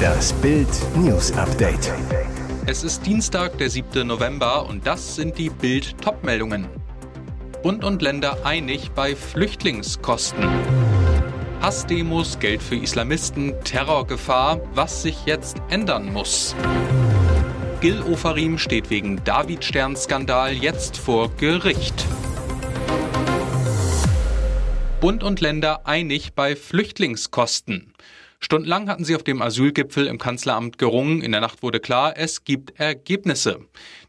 Das Bild News Update. Es ist Dienstag, der 7. November und das sind die Bild Topmeldungen. Bund und Länder einig bei Flüchtlingskosten. Hassdemos, Geld für Islamisten, Terrorgefahr, was sich jetzt ändern muss. Gil Ofarim steht wegen David-Stern-Skandal jetzt vor Gericht. Bund und Länder einig bei Flüchtlingskosten. Stundenlang hatten sie auf dem Asylgipfel im Kanzleramt gerungen. In der Nacht wurde klar, es gibt Ergebnisse.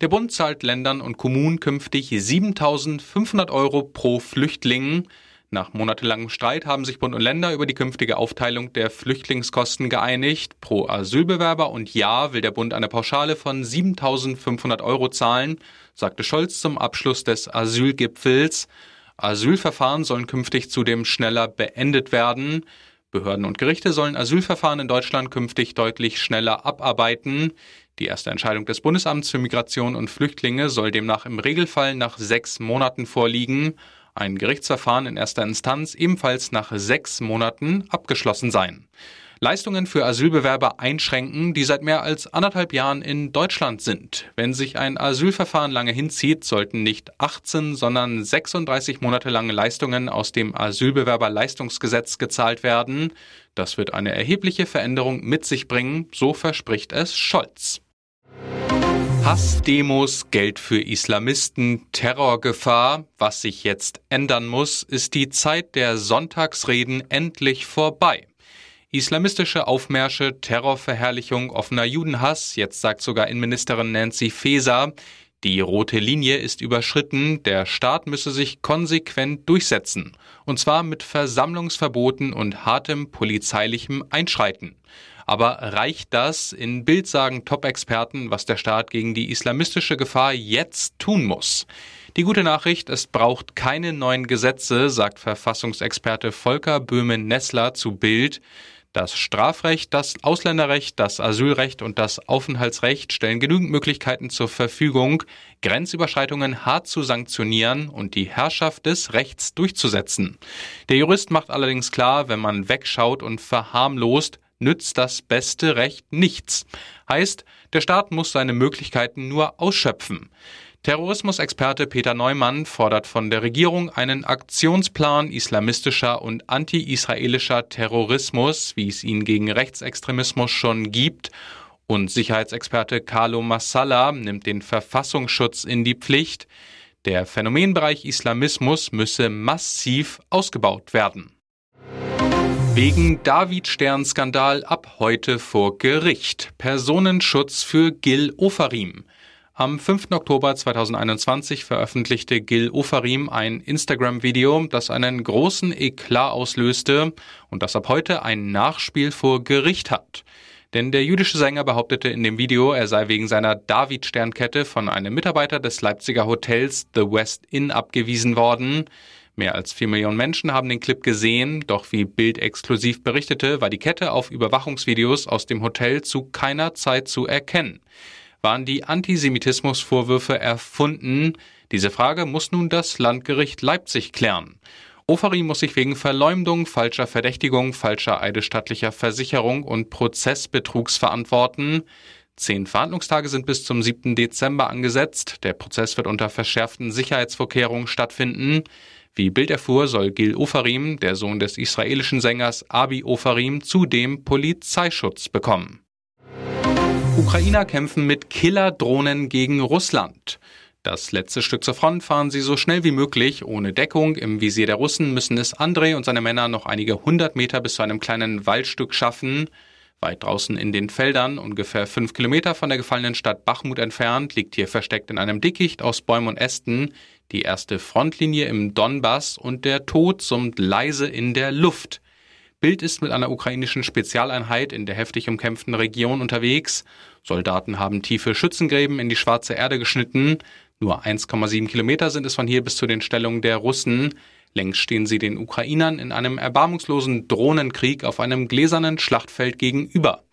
Der Bund zahlt Ländern und Kommunen künftig 7.500 Euro pro Flüchtling. Nach monatelangem Streit haben sich Bund und Länder über die künftige Aufteilung der Flüchtlingskosten geeinigt. Pro Asylbewerber und Jahr will der Bund eine Pauschale von 7.500 Euro zahlen, sagte Scholz zum Abschluss des Asylgipfels. Asylverfahren sollen künftig zudem schneller beendet werden. Behörden und Gerichte sollen Asylverfahren in Deutschland künftig deutlich schneller abarbeiten. Die erste Entscheidung des Bundesamts für Migration und Flüchtlinge soll demnach im Regelfall nach sechs Monaten vorliegen ein Gerichtsverfahren in erster Instanz ebenfalls nach sechs Monaten abgeschlossen sein. Leistungen für Asylbewerber einschränken, die seit mehr als anderthalb Jahren in Deutschland sind. Wenn sich ein Asylverfahren lange hinzieht, sollten nicht 18, sondern 36 Monate lange Leistungen aus dem Asylbewerberleistungsgesetz gezahlt werden. Das wird eine erhebliche Veränderung mit sich bringen, so verspricht es Scholz. Hassdemos, Geld für Islamisten, Terrorgefahr. Was sich jetzt ändern muss, ist die Zeit der Sonntagsreden endlich vorbei. Islamistische Aufmärsche, Terrorverherrlichung, offener Judenhass, jetzt sagt sogar Innenministerin Nancy Faeser, die rote Linie ist überschritten, der Staat müsse sich konsequent durchsetzen, und zwar mit Versammlungsverboten und hartem polizeilichem Einschreiten. Aber reicht das? In Bild sagen Top-Experten, was der Staat gegen die islamistische Gefahr jetzt tun muss. Die gute Nachricht, es braucht keine neuen Gesetze, sagt Verfassungsexperte Volker Böhmen-Nessler zu Bild. Das Strafrecht, das Ausländerrecht, das Asylrecht und das Aufenthaltsrecht stellen genügend Möglichkeiten zur Verfügung, Grenzüberschreitungen hart zu sanktionieren und die Herrschaft des Rechts durchzusetzen. Der Jurist macht allerdings klar, wenn man wegschaut und verharmlost, nützt das beste Recht nichts. Heißt, der Staat muss seine Möglichkeiten nur ausschöpfen. Terrorismusexperte Peter Neumann fordert von der Regierung einen Aktionsplan islamistischer und anti-israelischer Terrorismus, wie es ihn gegen Rechtsextremismus schon gibt. Und Sicherheitsexperte Carlo Massala nimmt den Verfassungsschutz in die Pflicht. Der Phänomenbereich Islamismus müsse massiv ausgebaut werden. Wegen David-Stern-Skandal ab heute vor Gericht. Personenschutz für Gil Ofarim. Am 5. Oktober 2021 veröffentlichte Gil Ofarim ein Instagram-Video, das einen großen Eklat auslöste und das ab heute ein Nachspiel vor Gericht hat. Denn der jüdische Sänger behauptete in dem Video, er sei wegen seiner David-Sternkette von einem Mitarbeiter des Leipziger Hotels The West Inn abgewiesen worden. Mehr als vier Millionen Menschen haben den Clip gesehen, doch wie Bild exklusiv berichtete, war die Kette auf Überwachungsvideos aus dem Hotel zu keiner Zeit zu erkennen waren die Antisemitismusvorwürfe erfunden? Diese Frage muss nun das Landgericht Leipzig klären. Ofari muss sich wegen Verleumdung, falscher Verdächtigung, falscher eidesstattlicher Versicherung und Prozessbetrugs verantworten. Zehn Verhandlungstage sind bis zum 7. Dezember angesetzt. Der Prozess wird unter verschärften Sicherheitsvorkehrungen stattfinden. Wie Bild erfuhr, soll Gil Ofarim, der Sohn des israelischen Sängers Abi Ofarim, zudem Polizeischutz bekommen. Ukrainer kämpfen mit Killerdrohnen gegen Russland. Das letzte Stück zur Front fahren sie so schnell wie möglich, ohne Deckung. Im Visier der Russen müssen es Andrei und seine Männer noch einige hundert Meter bis zu einem kleinen Waldstück schaffen. Weit draußen in den Feldern, ungefähr fünf Kilometer von der gefallenen Stadt Bachmut entfernt, liegt hier versteckt in einem Dickicht aus Bäumen und Ästen die erste Frontlinie im Donbass und der Tod summt leise in der Luft. Bild ist mit einer ukrainischen Spezialeinheit in der heftig umkämpften Region unterwegs. Soldaten haben tiefe Schützengräben in die schwarze Erde geschnitten. Nur 1,7 Kilometer sind es von hier bis zu den Stellungen der Russen. Längst stehen sie den Ukrainern in einem erbarmungslosen Drohnenkrieg auf einem gläsernen Schlachtfeld gegenüber.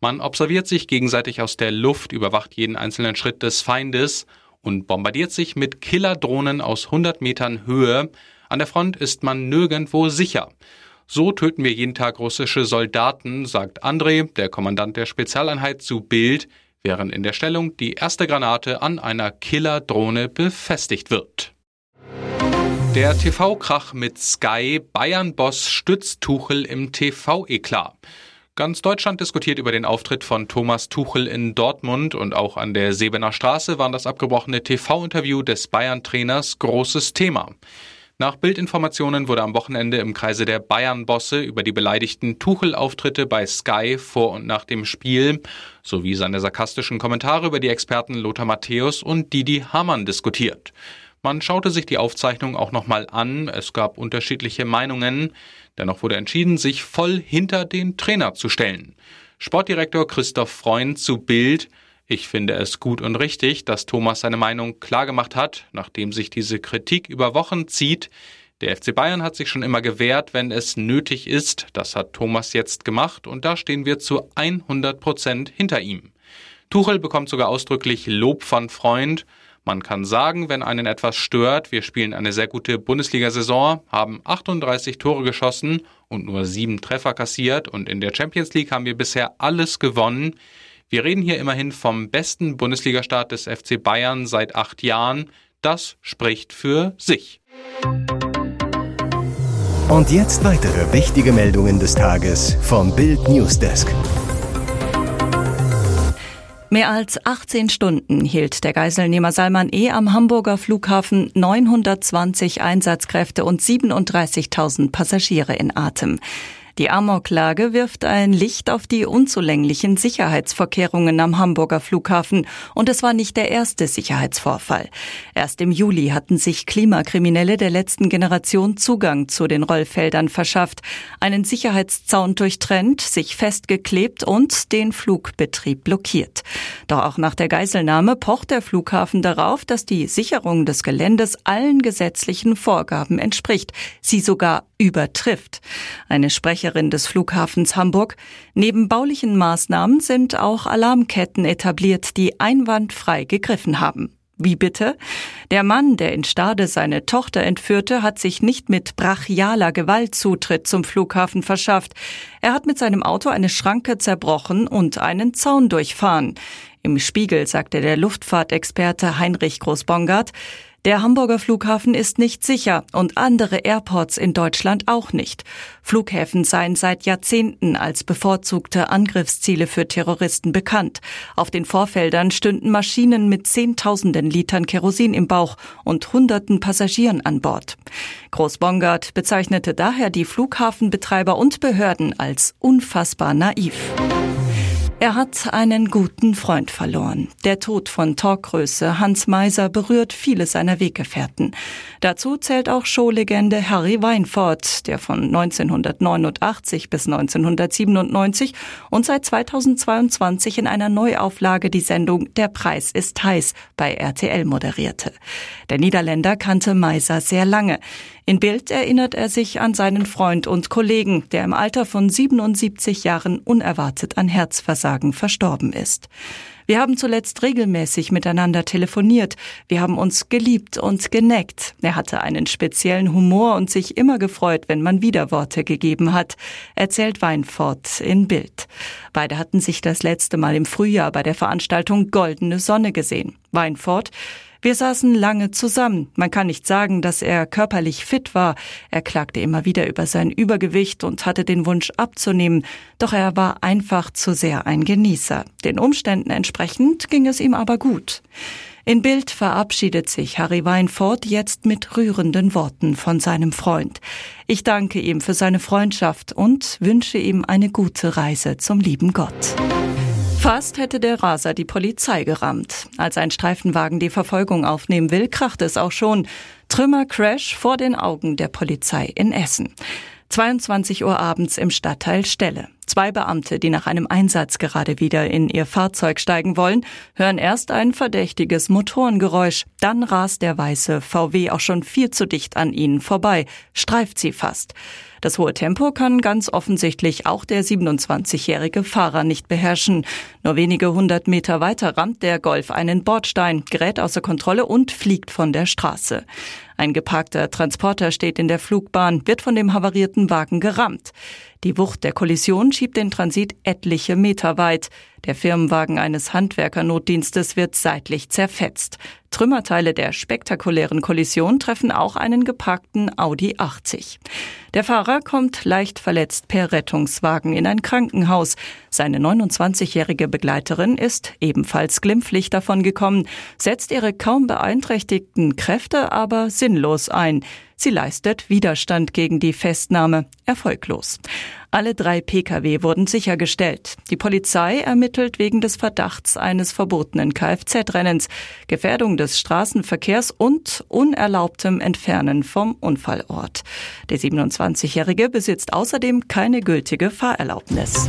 Man observiert sich gegenseitig aus der Luft, überwacht jeden einzelnen Schritt des Feindes und bombardiert sich mit Killerdrohnen aus 100 Metern Höhe. An der Front ist man nirgendwo sicher. So töten wir jeden Tag russische Soldaten, sagt André, der Kommandant der Spezialeinheit zu Bild, während in der Stellung die erste Granate an einer Killerdrohne befestigt wird. Der TV-Krach mit Sky, Bayern-Boss stützt Tuchel im TV-Eklat. Ganz Deutschland diskutiert über den Auftritt von Thomas Tuchel in Dortmund und auch an der Sebener Straße war das abgebrochene TV-Interview des Bayern-Trainers großes Thema. Nach Bildinformationen wurde am Wochenende im Kreise der Bayern-Bosse über die beleidigten Tuchel-Auftritte bei Sky vor und nach dem Spiel sowie seine sarkastischen Kommentare über die Experten Lothar Matthäus und Didi Hamann diskutiert. Man schaute sich die Aufzeichnung auch nochmal an, es gab unterschiedliche Meinungen, dennoch wurde entschieden, sich voll hinter den Trainer zu stellen. Sportdirektor Christoph Freund zu Bild ich finde es gut und richtig, dass Thomas seine Meinung klargemacht hat, nachdem sich diese Kritik über Wochen zieht. Der FC Bayern hat sich schon immer gewehrt, wenn es nötig ist. Das hat Thomas jetzt gemacht und da stehen wir zu 100 Prozent hinter ihm. Tuchel bekommt sogar ausdrücklich Lob von Freund. Man kann sagen, wenn einen etwas stört, wir spielen eine sehr gute Bundesliga-Saison, haben 38 Tore geschossen und nur sieben Treffer kassiert und in der Champions League haben wir bisher alles gewonnen. Wir reden hier immerhin vom besten Bundesligastart des FC Bayern seit acht Jahren. Das spricht für sich. Und jetzt weitere wichtige Meldungen des Tages vom Bild Newsdesk. Mehr als 18 Stunden hielt der Geiselnehmer Salman E. am Hamburger Flughafen 920 Einsatzkräfte und 37.000 Passagiere in Atem. Die Amoklage wirft ein Licht auf die unzulänglichen Sicherheitsvorkehrungen am Hamburger Flughafen und es war nicht der erste Sicherheitsvorfall. Erst im Juli hatten sich Klimakriminelle der letzten Generation Zugang zu den Rollfeldern verschafft, einen Sicherheitszaun durchtrennt, sich festgeklebt und den Flugbetrieb blockiert. Doch auch nach der Geiselnahme pocht der Flughafen darauf, dass die Sicherung des Geländes allen gesetzlichen Vorgaben entspricht, sie sogar übertrifft. Eine Sprecherin des Flughafens Hamburg. Neben baulichen Maßnahmen sind auch Alarmketten etabliert, die einwandfrei gegriffen haben. Wie bitte? Der Mann, der in Stade seine Tochter entführte, hat sich nicht mit brachialer Gewalt Zutritt zum Flughafen verschafft. Er hat mit seinem Auto eine Schranke zerbrochen und einen Zaun durchfahren. Im Spiegel sagte der Luftfahrtexperte Heinrich Großbongard, der Hamburger Flughafen ist nicht sicher und andere Airports in Deutschland auch nicht. Flughäfen seien seit Jahrzehnten als bevorzugte Angriffsziele für Terroristen bekannt. Auf den Vorfeldern stünden Maschinen mit Zehntausenden Litern Kerosin im Bauch und Hunderten Passagieren an Bord. Groß-Bongard bezeichnete daher die Flughafenbetreiber und Behörden als unfassbar naiv. Er hat einen guten Freund verloren. Der Tod von Talkgröße Hans Meiser berührt viele seiner Weggefährten. Dazu zählt auch Showlegende Harry Weinfurt, der von 1989 bis 1997 und seit 2022 in einer Neuauflage die Sendung Der Preis ist heiß bei RTL moderierte. Der Niederländer kannte Meiser sehr lange. In Bild erinnert er sich an seinen Freund und Kollegen, der im Alter von 77 Jahren unerwartet an Herzversagen verstorben ist. Wir haben zuletzt regelmäßig miteinander telefoniert. Wir haben uns geliebt und geneckt. Er hatte einen speziellen Humor und sich immer gefreut, wenn man Widerworte gegeben hat, erzählt Weinfort in Bild. Beide hatten sich das letzte Mal im Frühjahr bei der Veranstaltung Goldene Sonne gesehen. Weinfort, wir saßen lange zusammen. Man kann nicht sagen, dass er körperlich fit war. Er klagte immer wieder über sein Übergewicht und hatte den Wunsch abzunehmen. Doch er war einfach zu sehr ein Genießer. Den Umständen entsprechend ging es ihm aber gut. In Bild verabschiedet sich Harry Weinfurt jetzt mit rührenden Worten von seinem Freund. Ich danke ihm für seine Freundschaft und wünsche ihm eine gute Reise zum lieben Gott. Fast hätte der Raser die Polizei gerammt. Als ein Streifenwagen die Verfolgung aufnehmen will, kracht es auch schon. Trümmercrash vor den Augen der Polizei in Essen. 22 Uhr abends im Stadtteil Stelle. Zwei Beamte, die nach einem Einsatz gerade wieder in ihr Fahrzeug steigen wollen, hören erst ein verdächtiges Motorengeräusch. Dann rast der weiße VW auch schon viel zu dicht an ihnen vorbei, streift sie fast. Das hohe Tempo kann ganz offensichtlich auch der 27-jährige Fahrer nicht beherrschen. Nur wenige hundert Meter weiter rammt der Golf einen Bordstein, gerät außer Kontrolle und fliegt von der Straße. Ein geparkter Transporter steht in der Flugbahn, wird von dem havarierten Wagen gerammt. Die Wucht der Kollision schiebt den Transit etliche Meter weit. Der Firmenwagen eines Handwerkernotdienstes wird seitlich zerfetzt. Trümmerteile der spektakulären Kollision treffen auch einen geparkten Audi 80. Der Fahrer kommt leicht verletzt per Rettungswagen in ein Krankenhaus. Seine 29-jährige Begleiterin ist ebenfalls glimpflich davon gekommen, setzt ihre kaum beeinträchtigten Kräfte aber sinnlos ein. Sie leistet Widerstand gegen die Festnahme. Erfolglos. Alle drei Pkw wurden sichergestellt. Die Polizei ermittelt wegen des Verdachts eines verbotenen Kfz-Rennens, Gefährdung des Straßenverkehrs und unerlaubtem Entfernen vom Unfallort. Der 27-Jährige besitzt außerdem keine gültige Fahrerlaubnis.